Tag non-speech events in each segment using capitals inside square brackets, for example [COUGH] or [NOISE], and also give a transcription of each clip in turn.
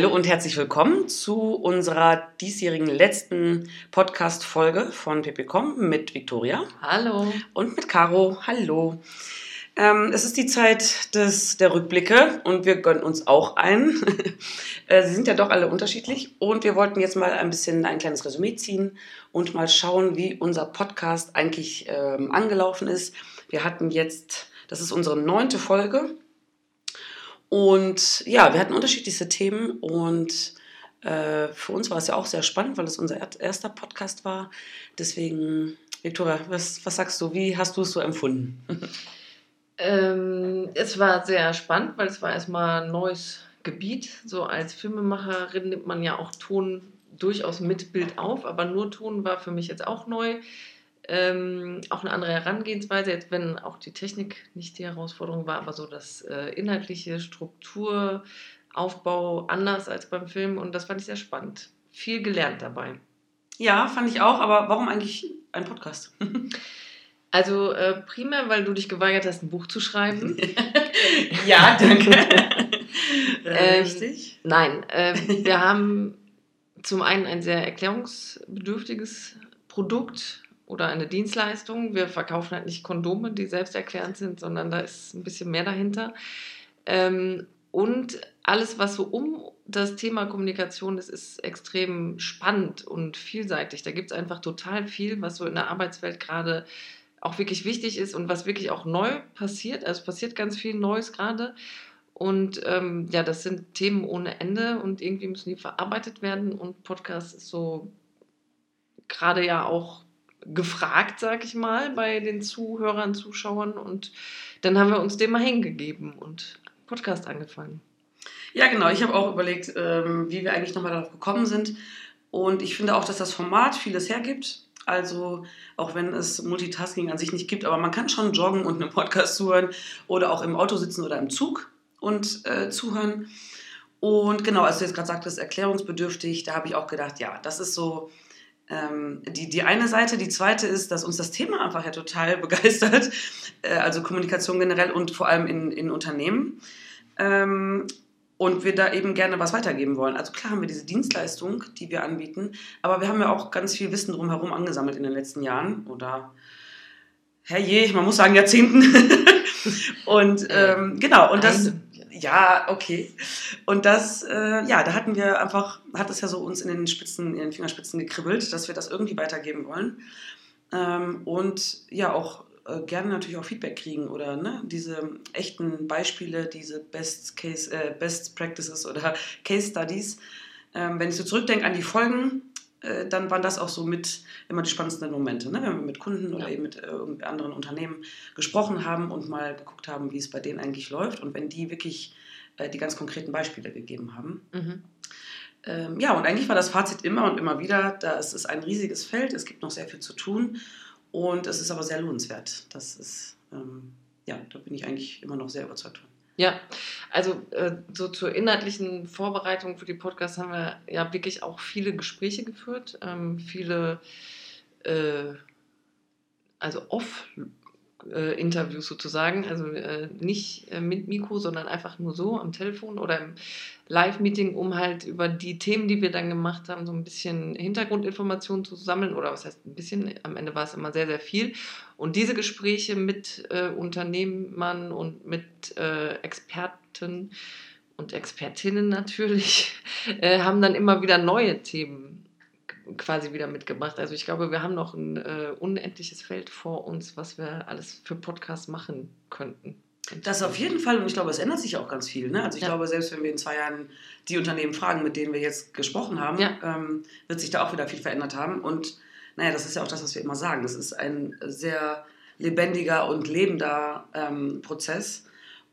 Hallo und herzlich willkommen zu unserer diesjährigen letzten Podcast-Folge von PPCom mit Viktoria. Hallo. Und mit Caro. Hallo. Ähm, es ist die Zeit des, der Rückblicke und wir gönnen uns auch ein. [LAUGHS] Äh, sie sind ja doch alle unterschiedlich und wir wollten jetzt mal ein bisschen ein kleines Resümee ziehen und mal schauen, wie unser Podcast eigentlich ähm, angelaufen ist. Wir hatten jetzt, das ist unsere neunte Folge und ja, wir hatten unterschiedlichste Themen und äh, für uns war es ja auch sehr spannend, weil es unser erster Podcast war. Deswegen, Viktoria, was, was sagst du? Wie hast du es so empfunden? [LAUGHS] ähm, es war sehr spannend, weil es war erstmal ein neues Gebiet. So als Filmemacherin nimmt man ja auch Ton durchaus mit Bild auf, aber nur Ton war für mich jetzt auch neu. Ähm, auch eine andere Herangehensweise, jetzt wenn auch die Technik nicht die Herausforderung war, aber so das äh, inhaltliche Strukturaufbau anders als beim Film und das fand ich sehr spannend. Viel gelernt dabei. Ja, fand ich auch, aber warum eigentlich ein Podcast? [LAUGHS] also äh, primär, weil du dich geweigert hast, ein Buch zu schreiben. [LAUGHS] [LAUGHS] ja, danke. ähm, Richtig? Nein, äh, wir haben zum einen ein sehr erklärungsbedürftiges Produkt oder eine Dienstleistung. Wir verkaufen halt nicht Kondome, die selbsterklärend sind, sondern da ist ein bisschen mehr dahinter. Ähm, und alles, was so um das Thema Kommunikation ist, ist extrem spannend und vielseitig. Da gibt es einfach total viel, was so in der Arbeitswelt gerade auch wirklich wichtig ist und was wirklich auch neu passiert. Also passiert ganz viel Neues gerade. Und ähm, ja, das sind Themen ohne Ende und irgendwie müssen die verarbeitet werden. Und Podcast ist so gerade ja auch gefragt, sag ich mal, bei den Zuhörern, Zuschauern. Und dann haben wir uns dem mal hingegeben und Podcast angefangen. Ja, genau. Ich habe auch überlegt, ähm, wie wir eigentlich nochmal darauf gekommen sind. Und ich finde auch, dass das Format vieles hergibt. Also auch wenn es Multitasking an sich nicht gibt, aber man kann schon joggen und einen Podcast zuhören oder auch im Auto sitzen oder im Zug und äh, zuhören. Und genau, als du jetzt gerade sagtest, erklärungsbedürftig, da habe ich auch gedacht, ja, das ist so ähm, die, die eine Seite. Die zweite ist, dass uns das Thema einfach ja total [LAUGHS] begeistert. Äh, also Kommunikation generell und vor allem in, in Unternehmen. Ähm, und wir da eben gerne was weitergeben wollen. Also klar haben wir diese Dienstleistung, die wir anbieten, aber wir haben ja auch ganz viel Wissen drumherum angesammelt in den letzten Jahren oder herrje, man muss sagen Jahrzehnten. [LAUGHS] und ähm, genau, und das, ja, okay. Und das, äh, ja, da hatten wir einfach, hat es ja so uns in den Spitzen, in den Fingerspitzen gekribbelt, dass wir das irgendwie weitergeben wollen. Ähm, und ja, auch äh, gerne natürlich auch Feedback kriegen oder ne, diese echten Beispiele, diese Best Case, äh, Best Practices oder Case Studies. Ähm, wenn ich so zurückdenke an die Folgen, äh, dann waren das auch so mit immer die spannendsten Momente, ne? wenn wir mit Kunden oder ja. eben mit äh, anderen Unternehmen gesprochen haben und mal geguckt haben, wie es bei denen eigentlich läuft und wenn die wirklich äh, die ganz konkreten Beispiele gegeben haben. Mhm. Ähm, ja, und eigentlich war das Fazit immer und immer wieder, da es ist ein riesiges Feld, es gibt noch sehr viel zu tun und es ist aber sehr lohnenswert. Das ist, ähm, ja, da bin ich eigentlich immer noch sehr überzeugt von. Ja, also äh, so zur inhaltlichen Vorbereitung für die Podcasts haben wir ja wirklich auch viele Gespräche geführt, ähm, viele, äh, also off äh, Interviews sozusagen, also äh, nicht äh, mit Mikro, sondern einfach nur so am Telefon oder im Live-Meeting, um halt über die Themen, die wir dann gemacht haben, so ein bisschen Hintergrundinformationen zu sammeln. Oder was heißt ein bisschen, am Ende war es immer sehr, sehr viel. Und diese Gespräche mit äh, Unternehmern und mit äh, Experten und Expertinnen natürlich [LAUGHS] äh, haben dann immer wieder neue Themen quasi wieder mitgebracht. Also ich glaube, wir haben noch ein äh, unendliches Feld vor uns, was wir alles für Podcasts machen könnten. Das auf jeden Fall und ich glaube, es ändert sich auch ganz viel. Ne? Also ich ja. glaube, selbst wenn wir in zwei Jahren die Unternehmen fragen, mit denen wir jetzt gesprochen haben, ja. ähm, wird sich da auch wieder viel verändert haben. Und naja, das ist ja auch das, was wir immer sagen. Das ist ein sehr lebendiger und lebender ähm, Prozess.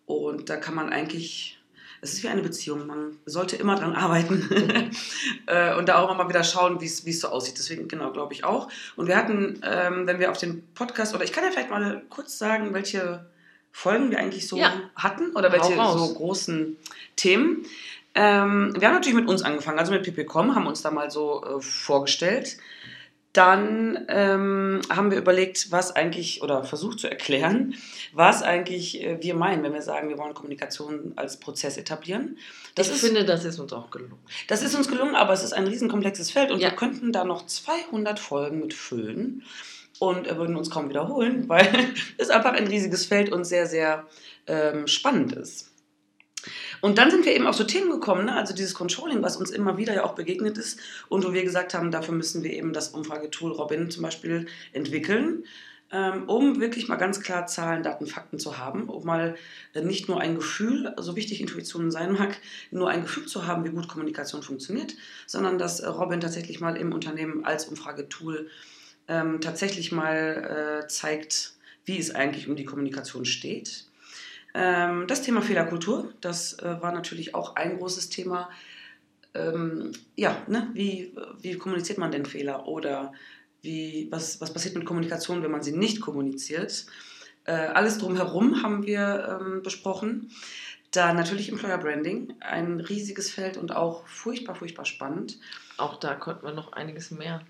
Und da kann man eigentlich es ist wie eine Beziehung. Man sollte immer dran arbeiten [LAUGHS] äh, und da auch immer mal wieder schauen, wie es so aussieht. Deswegen, genau, glaube ich auch. Und wir hatten, ähm, wenn wir auf den Podcast, oder ich kann ja vielleicht mal kurz sagen, welche Folgen wir eigentlich so ja. hatten oder welche so großen Themen. Ähm, wir haben natürlich mit uns angefangen, also mit PPCom, haben uns da mal so äh, vorgestellt. Dann ähm, haben wir überlegt, was eigentlich, oder versucht zu erklären, was eigentlich äh, wir meinen, wenn wir sagen, wir wollen Kommunikation als Prozess etablieren. Das ich ist, finde, das ist uns auch gelungen. Das ist uns gelungen, aber es ist ein riesenkomplexes Feld und ja. wir könnten da noch 200 Folgen mit füllen und würden uns kaum wiederholen, [LAUGHS] weil es einfach ein riesiges Feld und sehr, sehr ähm, spannend ist. Und dann sind wir eben auf so Themen gekommen, ne? also dieses Controlling, was uns immer wieder ja auch begegnet ist und wo wir gesagt haben, dafür müssen wir eben das Umfragetool Robin zum Beispiel entwickeln, ähm, um wirklich mal ganz klar Zahlen, Daten, Fakten zu haben, um mal äh, nicht nur ein Gefühl, so wichtig Intuition sein mag, nur ein Gefühl zu haben, wie gut Kommunikation funktioniert, sondern dass äh, Robin tatsächlich mal im Unternehmen als Umfragetool ähm, tatsächlich mal äh, zeigt, wie es eigentlich um die Kommunikation steht das Thema Fehlerkultur, das äh, war natürlich auch ein großes Thema. Ähm, ja, ne? wie, wie kommuniziert man denn Fehler oder wie, was, was passiert mit Kommunikation, wenn man sie nicht kommuniziert? Äh, alles drumherum haben wir ähm, besprochen. Da natürlich Employer Branding, ein riesiges Feld und auch furchtbar, furchtbar spannend. Auch da konnten wir noch einiges mehr.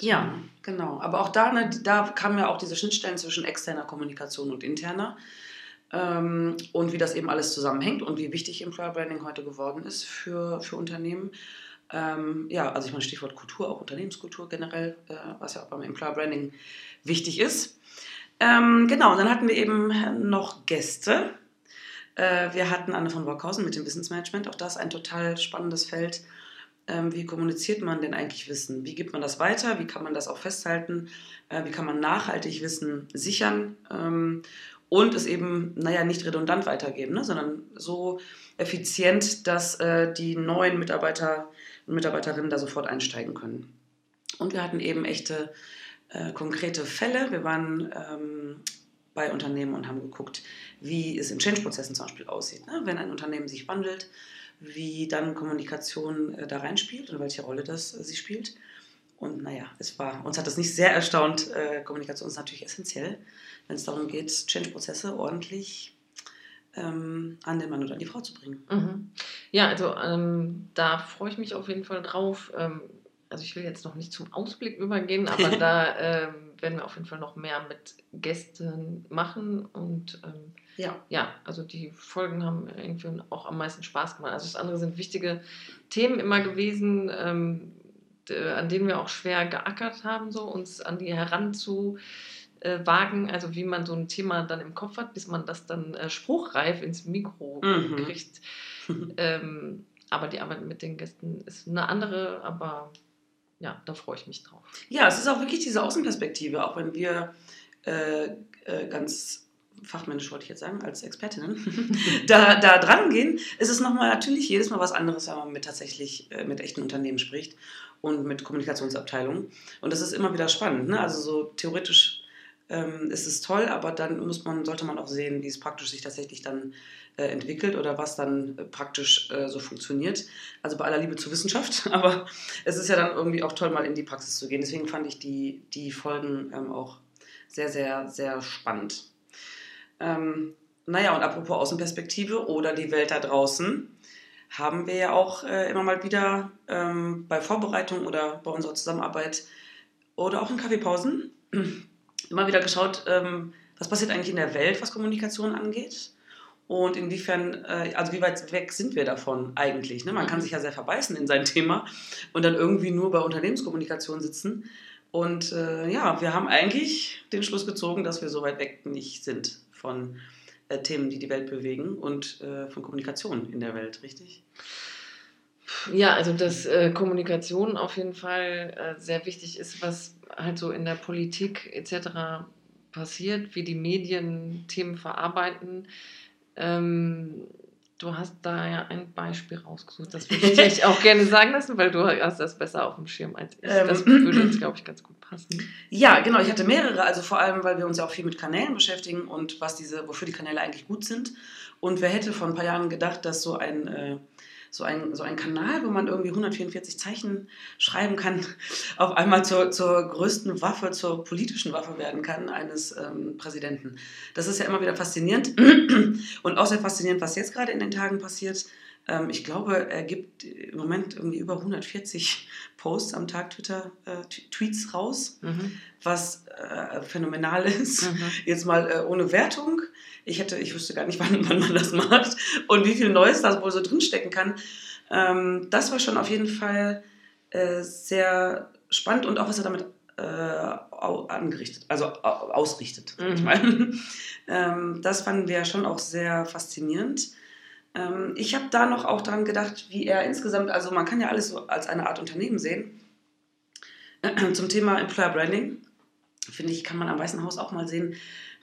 Ja, genau. Aber auch da, ne, da kamen ja auch diese Schnittstellen zwischen externer Kommunikation und interner ähm, und wie das eben alles zusammenhängt und wie wichtig Employer Branding heute geworden ist für, für Unternehmen. Ähm, ja, also ich meine Stichwort Kultur, auch Unternehmenskultur generell, äh, was ja auch beim Employer Branding wichtig ist. Ähm, genau, und dann hatten wir eben noch Gäste. Äh, wir hatten Anne von Workhausen mit dem Wissensmanagement, auch das ein total spannendes Feld. Ähm, wie kommuniziert man denn eigentlich Wissen? Wie gibt man das weiter? Wie kann man das auch festhalten? Äh, wie kann man nachhaltig Wissen sichern? Ähm, und es eben, naja, nicht redundant weitergeben, ne, sondern so effizient, dass äh, die neuen Mitarbeiter und Mitarbeiterinnen da sofort einsteigen können. Und wir hatten eben echte äh, konkrete Fälle. Wir waren ähm, bei Unternehmen und haben geguckt, wie es in Change-Prozessen zum Beispiel aussieht. Ne? Wenn ein Unternehmen sich wandelt, wie dann Kommunikation äh, da reinspielt und welche Rolle das äh, sie spielt. Und naja, es war, uns hat das nicht sehr erstaunt. Äh, Kommunikation ist natürlich essentiell, wenn es darum geht, Change-Prozesse ordentlich ähm, an den Mann oder an die Frau zu bringen. Mhm. Ja, also ähm, da freue ich mich auf jeden Fall drauf. Ähm, also ich will jetzt noch nicht zum Ausblick übergehen, aber [LAUGHS] da ähm, werden wir auf jeden Fall noch mehr mit Gästen machen und ähm, ja. ja, also die Folgen haben irgendwie auch am meisten Spaß gemacht. Also das andere sind wichtige Themen immer gewesen ähm, äh, an denen wir auch schwer geackert haben, so uns an die heranzuwagen, also wie man so ein Thema dann im Kopf hat, bis man das dann äh, spruchreif ins Mikro mhm. kriegt. [LAUGHS] ähm, aber die Arbeit mit den Gästen ist eine andere, aber ja, da freue ich mich drauf. Ja, es ist auch wirklich diese Außenperspektive, auch wenn wir äh, äh, ganz fachmännisch wollte ich jetzt sagen, als Expertinnen, [LAUGHS] da, da dran gehen, ist es nochmal natürlich jedes Mal was anderes, wenn man mit tatsächlich äh, mit echten Unternehmen spricht und mit Kommunikationsabteilungen. Und das ist immer wieder spannend. Ne? Also so theoretisch ähm, ist es toll, aber dann muss man, sollte man auch sehen, wie es praktisch sich tatsächlich dann äh, entwickelt oder was dann äh, praktisch äh, so funktioniert. Also bei aller Liebe zur Wissenschaft, [LAUGHS] aber es ist ja dann irgendwie auch toll, mal in die Praxis zu gehen. Deswegen fand ich die, die Folgen ähm, auch sehr, sehr, sehr spannend. Ähm, naja, und apropos Außenperspektive oder die Welt da draußen, haben wir ja auch immer mal wieder ähm, bei Vorbereitung oder bei unserer Zusammenarbeit oder auch in Kaffeepausen [CLEARS THROAT] immer wieder geschaut, ähm, was passiert eigentlich in der Welt, was Kommunikation angeht. Und inwiefern, äh, also wie weit weg sind wir davon eigentlich? Ne? Man kann mhm. sich ja sehr verbeißen in sein Thema und dann irgendwie nur bei Unternehmenskommunikation sitzen. Und äh, ja, wir haben eigentlich den Schluss gezogen, dass wir so weit weg nicht sind von äh, Themen, die die Welt bewegen und äh, von Kommunikation in der Welt, richtig? Ja, also dass Kommunikation auf jeden Fall sehr wichtig ist, was halt so in der Politik etc. passiert, wie die Medien Themen verarbeiten. Ähm, Du hast da ja ein Beispiel rausgesucht. Das würde ich dich auch gerne sagen lassen, weil du hast das besser auf dem Schirm als ich. Das ähm, würde jetzt, glaube ich, ganz gut passen. Ja, genau. Ich hatte mehrere. Also vor allem, weil wir uns ja auch viel mit Kanälen beschäftigen und was diese, wofür die Kanäle eigentlich gut sind. Und wer hätte vor ein paar Jahren gedacht, dass so ein äh, so ein, so ein Kanal, wo man irgendwie 144 Zeichen schreiben kann, [LAUGHS] auf einmal zur, zur größten Waffe, zur politischen Waffe werden kann eines ähm, Präsidenten. Das ist ja immer wieder faszinierend [CLEARS THROAT] und auch sehr faszinierend, was jetzt gerade in den Tagen passiert. Ähm, ich glaube, er gibt im Moment irgendwie über 140 [LAUGHS] Posts am Tag, Twitter, äh, Tweets raus, mhm. was äh, phänomenal [LAUGHS] ist. Mhm. Jetzt mal äh, ohne Wertung. Ich hätte, ich wüsste gar nicht, [LAUGHS] wann, wann, man das macht und wie viel Neues da wohl so drinstecken kann. Ähm, das war schon auf jeden Fall äh, sehr spannend und auch, was er damit äh, angerichtet, also ausrichtet. Mhm. Ich [LAUGHS] meine. ähm, das fanden wir schon auch sehr faszinierend. Ähm, ich habe da noch auch daran gedacht, wie er insgesamt, also man kann ja alles so als eine Art Unternehmen sehen. [CLEARS THROAT] Zum Thema Employer Branding, finde ich, kann man am Weißen Haus auch mal sehen,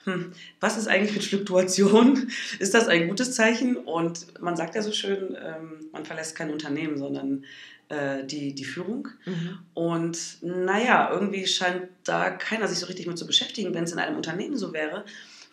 hm, was ist eigentlich mit Fluktuation? [LAUGHS] Ist das ein gutes Zeichen? Und man sagt ja so schön, ähm, man verlässt kein Unternehmen, sondern äh, die, die Führung. Mhm. Und naja, irgendwie scheint da keiner sich so richtig mit zu beschäftigen, wenn es in einem Unternehmen so wäre,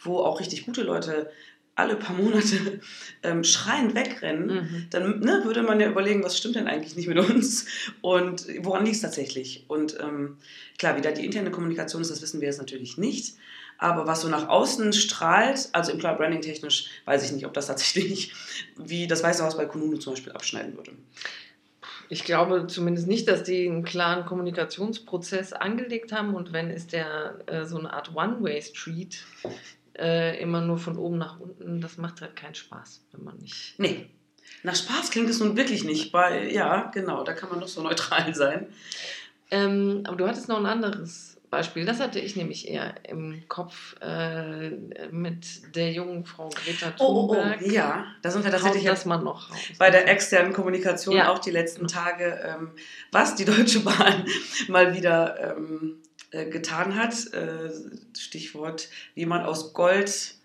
wo auch richtig gute Leute alle paar Monate [LAUGHS] ähm, schreiend wegrennen, mhm. dann ne, würde man ja überlegen, was stimmt denn eigentlich nicht mit uns und woran liegt es tatsächlich. Und ähm, klar, wie da die interne Kommunikation ist, das wissen wir jetzt natürlich nicht. Aber was so nach außen strahlt, also Employer Branding technisch, weiß ich nicht, ob das tatsächlich [LAUGHS] wie das Weiße Haus bei Kununu zum Beispiel abschneiden würde. Ich glaube zumindest nicht, dass die einen klaren Kommunikationsprozess angelegt haben und wenn ist der äh, so eine Art One-Way-Street, äh, immer nur von oben nach unten, das macht halt keinen Spaß, wenn man nicht. Nee. Nach Spaß klingt es nun wirklich nicht. Bei, ja, genau, da kann man doch so neutral [LAUGHS] sein. Ähm, aber du hattest noch ein anderes Beispiel. Das hatte ich nämlich eher im Kopf äh, mit der jungen Frau Greta Thunberg. Oh, oh, oh. ja, da sind wir tatsächlich das mal noch raus. bei der externen Kommunikation ja. auch die letzten Tage, ähm, was die Deutsche Bahn [LAUGHS] mal wieder ähm, äh, getan hat. Äh, Stichwort, wie man aus Gold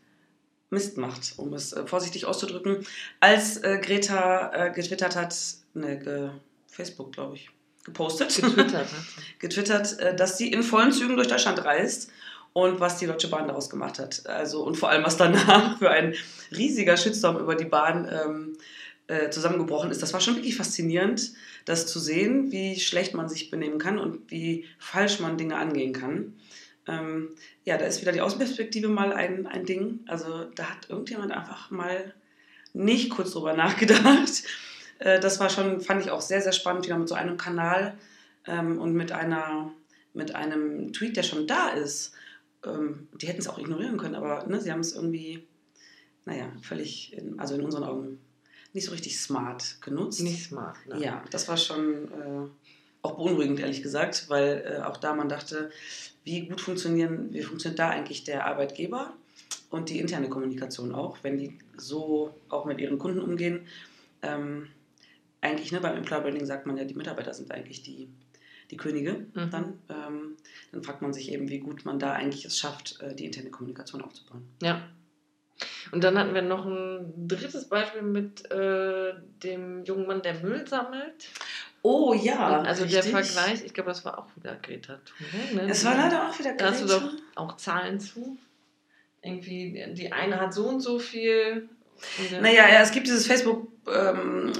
Mist macht, um es äh, vorsichtig auszudrücken. Als äh, Greta äh, getwittert hat, ne, ge Facebook, glaube ich, gepostet, getwittert, [LAUGHS] getwittert dass sie in vollen Zügen durch Deutschland reist und was die Deutsche Bahn daraus gemacht hat. Also und vor allem, was danach für ein riesiger Shitstorm über die Bahn ähm, äh, zusammengebrochen ist. Das war schon wirklich faszinierend, das zu sehen, wie schlecht man sich benehmen kann und wie falsch man Dinge angehen kann. Ähm, ja, da ist wieder die Außenperspektive mal ein, ein Ding. Also da hat irgendjemand einfach mal nicht kurz drüber nachgedacht. Äh, das war schon, fand ich auch sehr, sehr spannend, wieder mit so einem Kanal ähm, und mit einer mit einem Tweet, der schon da ist. Ähm, die hätten es auch ignorieren können, aber ne, sie haben es irgendwie, naja, völlig, in, also in unseren Augen nicht so richtig smart genutzt. Nicht smart, ne? Ja, das war schon äh, auch beunruhigend, ehrlich gesagt, weil äh, auch da man dachte, wie gut funktionieren, wie funktioniert da eigentlich der Arbeitgeber und die interne Kommunikation auch, wenn die so auch mit ihren Kunden umgehen. Ähm, eigentlich, ne, beim Employer Branding sagt man ja, die Mitarbeiter sind eigentlich die, die Könige mhm. dann. Ähm, dann fragt man sich eben, wie gut man da eigentlich es schafft, äh, die interne Kommunikation aufzubauen. Ja, und dann hatten wir noch ein drittes Beispiel mit äh, dem jungen Mann, der Müll sammelt. Oh ja. Also richtig. der Vergleich, ich glaube, das war auch wieder Greta Thunberg. Ne? Es war leider auch wieder Greta. Da hast du doch auch Zahlen zu. Irgendwie, die eine hat so und so viel. Naja, ja, es gibt dieses Facebook-Posting, ähm,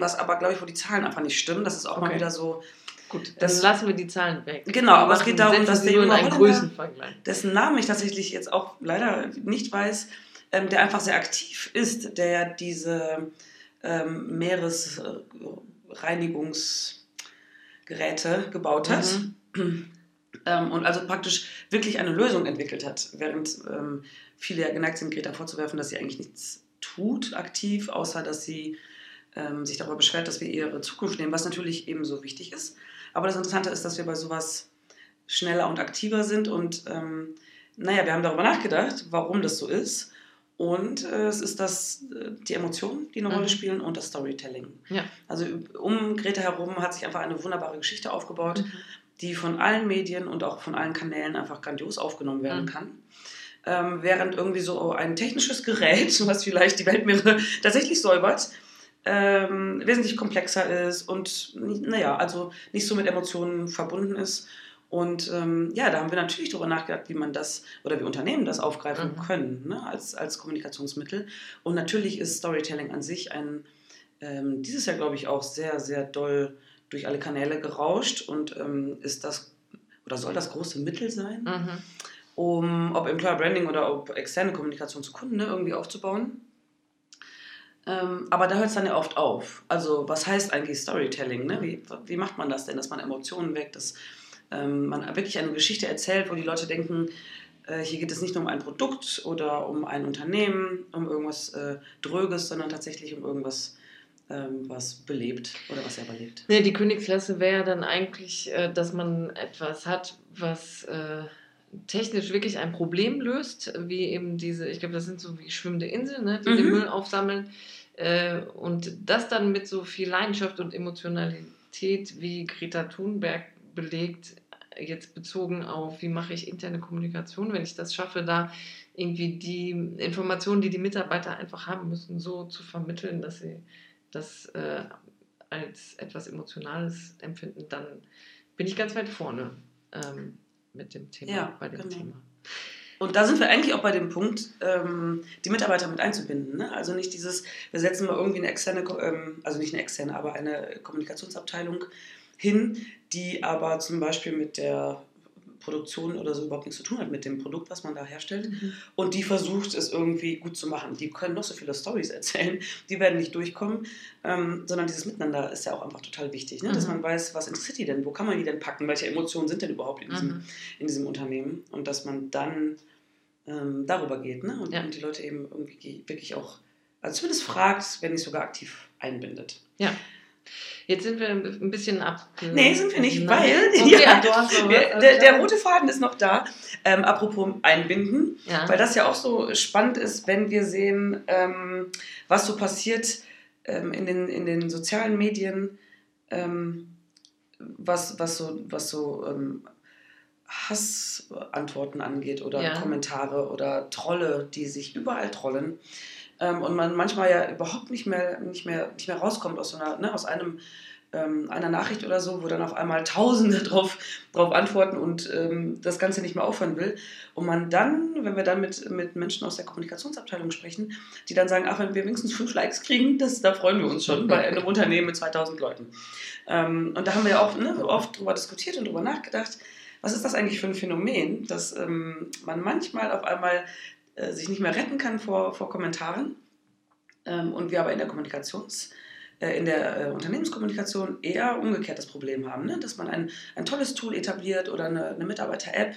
was aber, glaube ich, wo die Zahlen einfach nicht stimmen. Das ist auch okay. mal wieder so. Gut, dann lassen wir die Zahlen weg. Genau, aber es geht darum, dass der junge Holländer, dessen Namen ich tatsächlich jetzt auch leider nicht weiß, ähm, der einfach sehr aktiv ist, der diese ähm, Meeresreinigungsgeräte gebaut hat. Mhm. [CLEARS THROAT] Ähm, und also praktisch wirklich eine Lösung entwickelt hat, während ähm, viele ja geneigt sind, Greta vorzuwerfen, dass sie eigentlich nichts tut aktiv, außer dass sie ähm, sich darüber beschwert, dass wir ihre Zukunft nehmen, was natürlich ebenso wichtig ist. Aber das Interessante ist, dass wir bei sowas schneller und aktiver sind und ähm, naja, wir haben darüber nachgedacht, warum das so ist und äh, es ist das, äh, die Emotionen, die eine mhm. Rolle spielen und das Storytelling. Ja. Also um Greta herum hat sich einfach eine wunderbare Geschichte aufgebaut, mhm. die von allen Medien und auch von allen Kanälen einfach grandios aufgenommen werden mhm. kann. Ähm, während irgendwie so ein technisches Gerät, [LAUGHS] was vielleicht die Weltmeere [LAUGHS] tatsächlich säubert, ähm, wesentlich komplexer ist und naja, also nicht so mit Emotionen verbunden ist und ähm, ja, da haben wir natürlich darüber nachgedacht, wie man das oder wie Unternehmen das aufgreifen mhm. können ne, als, als Kommunikationsmittel. Und natürlich ist Storytelling an sich ein, ähm, dieses Jahr glaube ich auch sehr, sehr doll durch alle Kanäle gerauscht und ähm, ist das oder soll das große Mittel sein, mhm. Um ob Employer Branding oder ob externe Kommunikation zu Kunden ne, irgendwie aufzubauen. Ähm, aber da hört es dann ja oft auf. Also was heißt eigentlich Storytelling? Ne? Wie, wie macht man das denn, dass man Emotionen weckt, dass ähm, man wirklich eine Geschichte erzählt, wo die Leute denken, äh, hier geht es nicht nur um ein Produkt oder um ein Unternehmen, um irgendwas äh, Dröges, sondern tatsächlich um irgendwas, ähm, was belebt oder was selber lebt. Nee, die Königsklasse wäre dann eigentlich, äh, dass man etwas hat, was äh, technisch wirklich ein Problem löst, wie eben diese, ich glaube, das sind so wie schwimmende Inseln, ne, die mhm. den Müll aufsammeln. Äh, und das dann mit so viel Leidenschaft und Emotionalität wie Greta Thunberg belegt, jetzt bezogen auf, wie mache ich interne Kommunikation, wenn ich das schaffe, da irgendwie die Informationen, die die Mitarbeiter einfach haben müssen, so zu vermitteln, dass sie das äh, als etwas Emotionales empfinden, dann bin ich ganz weit vorne ähm, mit dem Thema, ja, bei dem genau. Thema. Und da sind wir eigentlich auch bei dem Punkt, ähm, die Mitarbeiter mit einzubinden. Ne? Also nicht dieses, wir setzen mal irgendwie eine externe, ähm, also nicht eine externe, aber eine Kommunikationsabteilung hin, die aber zum Beispiel mit der Produktion oder so überhaupt nichts zu tun hat mit dem Produkt, was man da herstellt. Mhm. Und die versucht es irgendwie gut zu machen. Die können noch so viele Stories [LAUGHS] erzählen, die werden nicht durchkommen, ähm, sondern dieses Miteinander ist ja auch einfach total wichtig, ne? Mhm. dass man weiß, was interessiert die denn, wo kann man die denn packen, welche Emotionen sind denn überhaupt in diesem, mhm. in diesem Unternehmen und dass man dann ähm, darüber geht ne? und, ja. und die Leute eben irgendwie wirklich auch, also zumindest fragt, wenn nicht sogar aktiv einbindet. Ja. Jetzt sind wir ein bisschen ab. Nee, sind wir nicht, Nein. weil okay, ja, der, der, der, rote Faden ist noch da. Ähm, apropos einbinden, ja. weil das ja auch so spannend ist, wenn wir sehen, ähm, was so passiert ähm, in, den, in den sozialen Medien, ähm, was, was so, was so ähm, Hassantworten angeht oder ja. Kommentare oder Trolle, die sich überall trollen ähm, und man manchmal ja überhaupt nicht mehr, nicht mehr, nicht mehr rauskommt aus, so einer, ne, aus einem, ähm, einer Nachricht oder so, wo dann auf einmal Tausende [LAUGHS] drauf, drauf antworten und ähm, das Ganze nicht mehr aufhören will. Und man dann, wenn wir dann mit, mit Menschen aus der Kommunikationsabteilung sprechen, die dann sagen, ach, wenn wir wenigstens fünf Likes kriegen, das, da freuen wir uns schon bei einem [LAUGHS] Unternehmen mit 2000 Leuten. Ähm, und da haben wir ja auch ne, oft drüber diskutiert und drüber nachgedacht, was ist das eigentlich für ein Phänomen, dass ähm, man manchmal auf einmal äh, sich nicht mehr retten kann vor, vor Kommentaren ähm, und wir aber in der Kommunikations- äh, in der äh, Unternehmenskommunikation eher umgekehrt das Problem haben, ne? dass man ein, ein tolles Tool etabliert oder eine, eine Mitarbeiter-App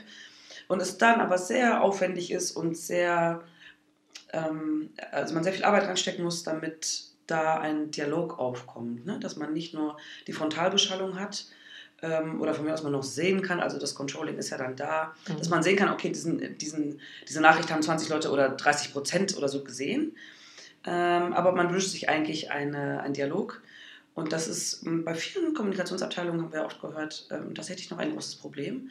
und es dann aber sehr aufwendig ist und sehr, ähm, also man sehr viel Arbeit reinstecken muss, damit da ein Dialog aufkommt, ne? dass man nicht nur die Frontalbeschallung hat, ähm, oder von mir aus man noch sehen kann, also das Controlling ist ja dann da, mhm. dass man sehen kann, okay, diesen, diesen, diese Nachricht haben 20 Leute oder 30 Prozent oder so gesehen, ähm, aber man wünscht sich eigentlich eine, einen Dialog. Und das ist ähm, bei vielen Kommunikationsabteilungen, haben wir oft gehört, ähm, tatsächlich noch ein großes Problem.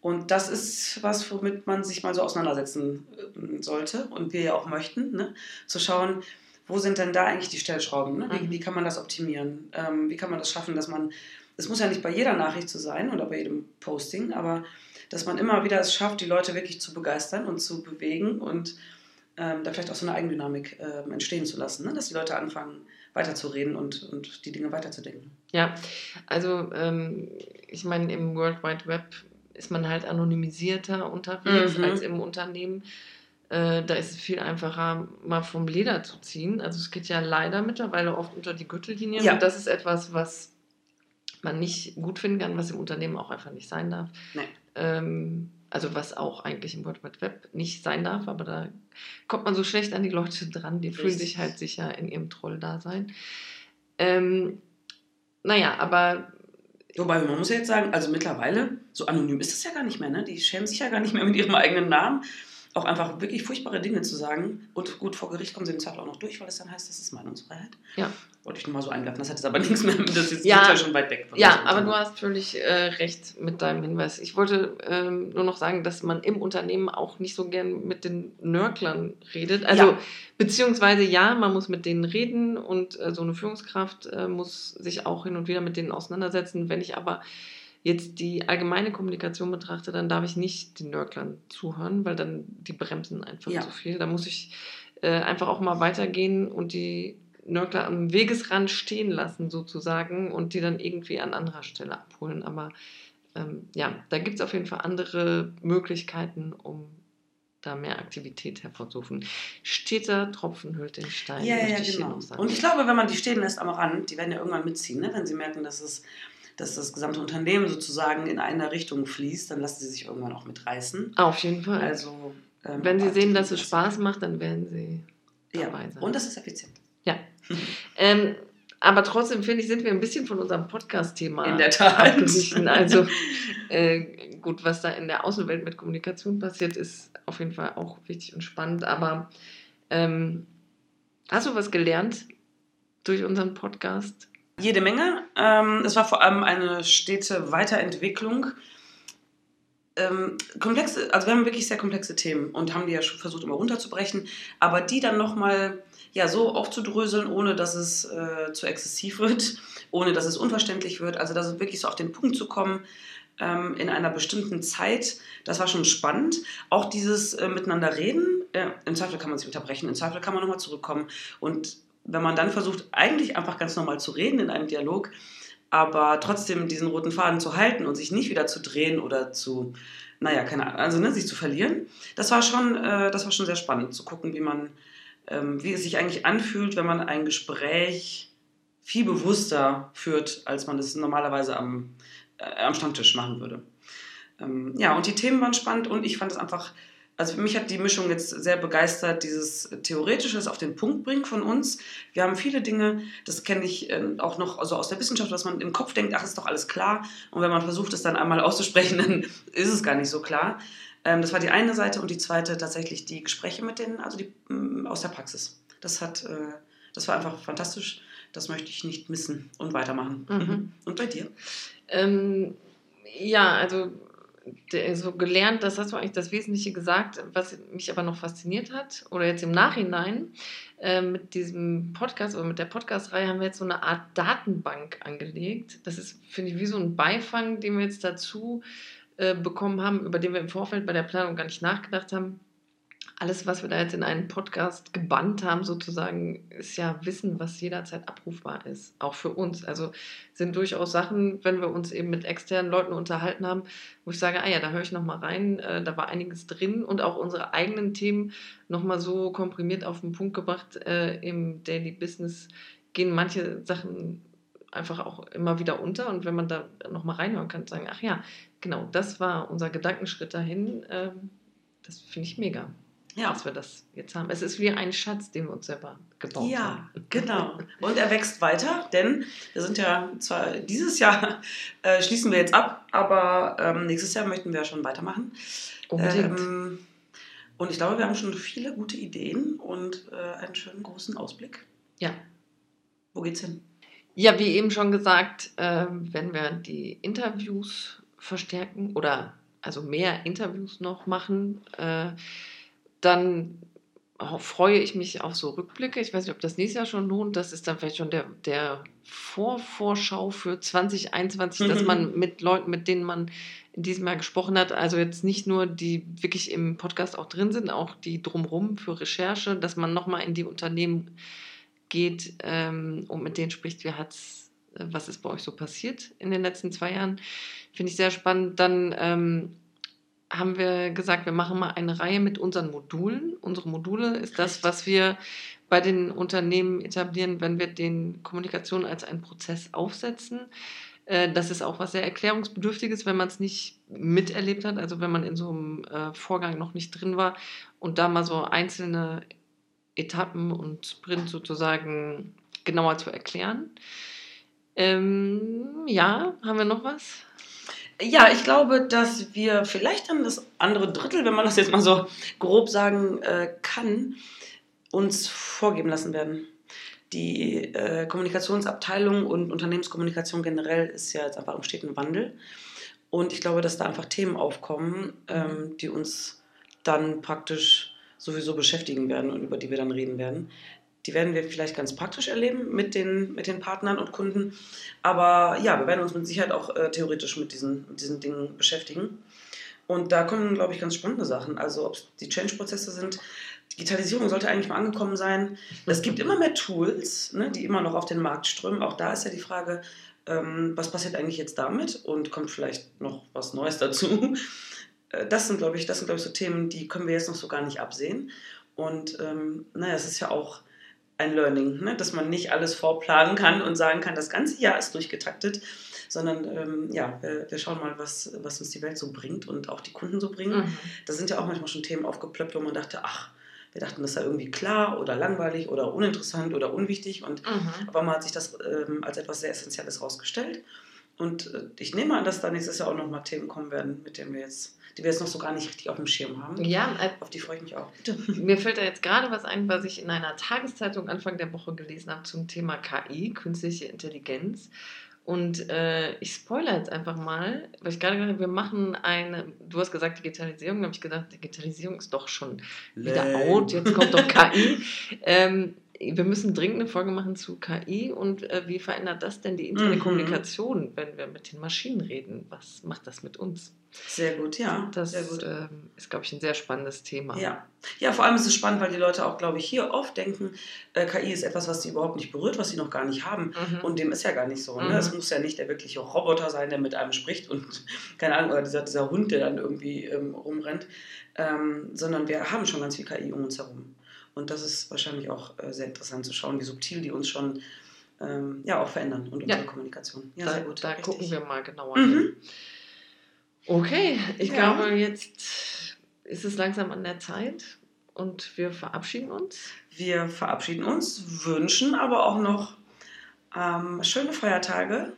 Und das ist was, womit man sich mal so auseinandersetzen äh, sollte und wir ja auch möchten, ne? zu schauen, wo sind denn da eigentlich die Stellschrauben? Ne? Wie, mhm. wie, kann man das optimieren? Ähm, wie kann man das schaffen, dass man es muss ja nicht bei jeder Nachricht so sein oder bei jedem Posting, aber dass man immer wieder es schafft, die Leute wirklich zu begeistern und zu bewegen und ähm, da vielleicht auch so eine Eigendynamik äh, entstehen zu lassen, ne? dass die Leute anfangen weiterzureden und, und die Dinge weiterzudenken. Ja, also ähm, ich meine, im World Wide Web ist man halt anonymisierter unterwegs mhm. als im Unternehmen. Äh, da ist es viel einfacher, mal vom Leder zu ziehen. Also es geht ja leider mittlerweile oft unter die Gürtellinie. Ja. Und das ist etwas, was man nicht gut finden kann, was im Unternehmen auch einfach nicht sein darf. Ähm, also was auch eigentlich im World Wide Web nicht sein darf, aber da kommt man so schlecht an die Leute dran, die Richtig. fühlen sich halt sicher in ihrem Troll-Dasein. Ähm, naja, aber Wobei, man muss ja jetzt sagen, also mittlerweile, so anonym ist es ja gar nicht mehr, ne? Die schämen sich ja gar nicht mehr mit ihrem eigenen Namen. Auch einfach wirklich furchtbare Dinge zu sagen. Und gut, vor Gericht kommen sie im Zweifel auch noch durch, weil es dann heißt, das ist Meinungsfreiheit. Ja. Wollte ich nur mal so einwerfen. Das hat jetzt aber [LAUGHS] nichts mehr, das ist ja, schon weit weg. Von ja, aber du hast völlig äh, recht mit deinem Hinweis. Ich wollte ähm, nur noch sagen, dass man im Unternehmen auch nicht so gern mit den Nörklern redet. Also, ja. beziehungsweise ja, man muss mit denen reden und äh, so eine Führungskraft äh, muss sich auch hin und wieder mit denen auseinandersetzen. Wenn ich aber jetzt die allgemeine Kommunikation betrachte, dann darf ich nicht den Nörklern zuhören, weil dann die bremsen einfach ja. zu viel. Da muss ich äh, einfach auch mal weitergehen und die Nörgler am Wegesrand stehen lassen, sozusagen, und die dann irgendwie an anderer Stelle abholen. Aber ähm, ja, da gibt es auf jeden Fall andere Möglichkeiten, um da mehr Aktivität hervorzurufen. Steter Tropfen hüllt den Stein. Ja, ja, genau. Und ich glaube, wenn man die stehen lässt am Rand, die werden ja irgendwann mitziehen, ne? wenn sie merken, dass es dass das gesamte Unternehmen sozusagen in eine Richtung fließt, dann lassen sie sich irgendwann auch mitreißen. Auf jeden Fall. Also, ähm, Wenn sie sehen, dass es Spaß macht, dann werden sie dabei ja. sein. Und das ist effizient. Ja. ähm, aber trotzdem finde ich, sind wir ein bisschen von unserem Podcast-Thema in der Tat abgewichen. Also [LAUGHS] äh, gut, was da in der Außenwelt mit Kommunikation passiert, ist auf jeden Fall auch wichtig und spannend. Aber ähm, hast du was gelernt durch unseren Podcast? Jede Menge. Ähm, es war vor allem eine stete Weiterentwicklung. Ähm, komplexe, also wir haben wirklich sehr komplexe Themen und haben die ja schon versucht immer runterzubrechen, aber die dann nochmal ja, so aufzudröseln, ohne dass es äh, zu exzessiv [LAUGHS] wird, ohne dass es unverständlich wird. Also da wirklich so auf den Punkt zu kommen ähm, in einer bestimmten Zeit, das war schon spannend. Auch dieses äh, Miteinander reden, äh, im Zweifel kann man sich unterbrechen, im Zweifel kann man nochmal zurückkommen und wenn man dann versucht, eigentlich einfach ganz normal zu reden in einem Dialog, aber trotzdem diesen roten Faden zu halten und sich nicht wieder zu drehen oder zu, naja, keine Ahnung, also ne, sich zu verlieren, das war schon, äh, das war schon sehr spannend zu gucken, wie man, ähm, wie es sich eigentlich anfühlt, wenn man ein Gespräch viel bewusster führt, als man es normalerweise am, äh, am Stammtisch machen würde. Ähm, ja, und die Themen waren spannend und ich fand es einfach also für mich hat die Mischung jetzt sehr begeistert, dieses Theoretisches auf den Punkt bringen von uns. Wir haben viele Dinge, das kenne ich äh, auch noch also aus der Wissenschaft, was man im Kopf denkt, ach, ist doch alles klar. Und wenn man versucht, es dann einmal [LAUGHS] auszusprechen, dann ist es gar nicht so klar. Ähm, das war die eine Seite und die zweite tatsächlich die Gespräche mit denen, also die mm, aus der Praxis. Das hat, äh, das war einfach fantastisch. Das möchte ich nicht missen und weitermachen. Mhm. Und bei dir? Ähm, ja, also so gelernt, das hast du eigentlich das Wesentliche gesagt, was mich aber noch fasziniert hat, oder jetzt im Nachhinein, äh, mit diesem Podcast oder mit der Podcast-Reihe haben wir jetzt so eine Art Datenbank angelegt. Das ist, finde ich, wie so ein Beifang, den wir jetzt dazu äh, bekommen haben, über den wir im Vorfeld bei der Planung gar nicht nachgedacht haben alles, was wir da jetzt in einen Podcast gebannt haben, sozusagen, ist ja Wissen, was jederzeit abrufbar ist, auch für uns. Also sind durchaus Sachen, wenn wir uns eben mit externen Leuten unterhalten haben, wo ich sage, ah ja, da höre ich nochmal rein, äh, da war einiges drin und auch unsere eigenen Themen nochmal so komprimiert auf den Punkt gebracht. Äh, Im Daily Business gehen manche Sachen einfach auch immer wieder unter und wenn man da nochmal reinhören kann, sagen, ach ja, genau, das war unser Gedankenschritt dahin. Äh, das finde ich mega ja. dass wir das jetzt haben. Es ist wie ein Schatz, den wir uns selber gebaut ja, haben. Ja, [LAUGHS] genau. Und er wächst weiter, denn wir sind ja zwar dieses Jahr [LAUGHS] äh, schließen wir jetzt ab, aber ähm, nächstes Jahr möchten wir schon weitermachen. Unbedingt. Ähm, und ich glaube, wir haben schon viele gute Ideen und äh, einen schönen großen Ausblick. Ja. Wo geht's hin? Ja, wie eben schon gesagt, äh, wenn wir die Interviews verstärken oder also mehr Interviews noch machen, äh, dann freue ich mich auf so Rückblicke. Ich weiß nicht, ob das nächstes Jahr schon lohnt. Das ist dann vielleicht schon der, der Vorvorschau für 2021, dass man mhm. mit Leuten, mit denen man in diesem Jahr gesprochen hat, also jetzt nicht nur die wirklich im Podcast auch drin sind, auch die drumherum für Recherche, dass man nochmal in die Unternehmen geht ähm, und mit denen spricht, wie hat's, äh, was ist bei euch so passiert in den letzten zwei Jahren. Finde ich sehr spannend. Dann ähm, haben wir gesagt, wir machen mal eine Reihe mit unseren Modulen. Unsere Module ist das, was wir bei den Unternehmen etablieren, wenn wir den Kommunikation als einen Prozess aufsetzen. Äh, das ist auch was sehr Erklärungsbedürftiges, wenn man es nicht miterlebt hat, also wenn man in so einem äh, Vorgang noch nicht drin war und da mal so einzelne Etappen und Sprint sozusagen genauer zu erklären. Ähm, ja, haben wir noch was? Ja, ich glaube, dass wir vielleicht dann das andere Drittel, wenn man das jetzt mal so grob sagen äh, kann, uns vorgeben lassen werden. Die äh, Kommunikationsabteilung und Unternehmenskommunikation generell ist ja jetzt einfach im steten Wandel. Und ich glaube, dass da einfach Themen aufkommen, ähm, die uns dann praktisch sowieso beschäftigen werden und über die wir dann reden werden. Die werden wir vielleicht ganz praktisch erleben mit den, mit den Partnern und Kunden. Aber ja, wir werden uns mit Sicherheit auch äh, theoretisch mit diesen, mit diesen Dingen beschäftigen. Und da kommen, glaube ich, ganz spannende Sachen. Also ob es die Change-Prozesse sind. Digitalisierung sollte eigentlich mal angekommen sein. Es gibt immer mehr Tools, ne, die immer noch auf den Markt strömen. Auch da ist ja die Frage, ähm, was passiert eigentlich jetzt damit und kommt vielleicht noch was Neues dazu. [LAUGHS] äh, das sind, glaube ich, das sind, glaube ich, so Themen, die können wir jetzt noch so gar nicht absehen. Und ähm, naja, es ist ja auch ein Learning, ne? dass man nicht alles vorplanen kann und sagen kann, das ganze Jahr ist durchgetaktet, sondern ähm, ja, wir, wir, schauen mal, was, was uns die Welt so bringt und auch die Kunden so bringen. Mhm. Da sind ja auch manchmal schon Themen aufgeplöppt, wo man dachte, ach, wir dachten, das sei irgendwie klar oder langweilig oder uninteressant oder unwichtig. Und mhm. aber man hat sich das ähm, als etwas sehr Essentielles herausgestellt. Und äh, ich nehme an, dass da nächstes Jahr auch nochmal Themen kommen werden, mit denen wir jetzt, die wir jetzt noch so gar nicht richtig auf dem Schirm haben. Ja, äh, auf die freue ich mich auch. Bitte. Mir fällt da jetzt gerade was ein, was ich in einer Tageszeitung Anfang der Woche gelesen habe zum Thema KI, künstliche Intelligenz. Und äh, ich spoilere jetzt einfach mal, weil ich gerade gesagt habe, wir machen eine, du hast gesagt Digitalisierung, da habe ich gedacht, Digitalisierung ist doch schon wieder Lame. out, jetzt kommt doch KI. [LAUGHS] ähm, wir müssen dringend eine Folge machen zu KI und äh, wie verändert das denn die interne mhm. Kommunikation, wenn wir mit den Maschinen reden? Was macht das mit uns? Sehr gut, ja. Das gut. Ähm, ist, glaube ich, ein sehr spannendes Thema. Ja. ja, vor allem ist es spannend, weil die Leute auch, glaube ich, hier oft denken, äh, KI ist etwas, was sie überhaupt nicht berührt, was sie noch gar nicht haben. Mhm. Und dem ist ja gar nicht so. Ne? Mhm. Es muss ja nicht der wirkliche Roboter sein, der mit einem spricht und, [LAUGHS] keine Ahnung, oder dieser, dieser Hund, der dann irgendwie ähm, rumrennt, ähm, sondern wir haben schon ganz viel KI um uns herum. Und das ist wahrscheinlich auch äh, sehr interessant zu schauen, wie subtil die uns schon ähm, ja, auch verändern und unsere ja. Kommunikation. Ja, da, sehr gut. Da richtig. gucken wir mal genauer mhm. hin. Okay, ich ja. glaube, jetzt ist es langsam an der Zeit und wir verabschieden uns. Wir verabschieden uns, wünschen aber auch noch ähm, schöne Feiertage,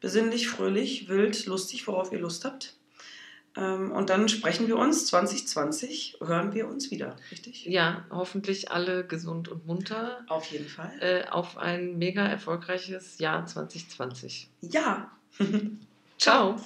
besinnlich, fröhlich, wild, lustig, worauf ihr Lust habt. Ähm, und dann sprechen wir uns 2020, hören wir uns wieder, richtig? Ja, hoffentlich alle gesund und munter. Auf jeden Fall. Äh, auf ein mega erfolgreiches Jahr 2020. Ja. [LAUGHS] Ciao.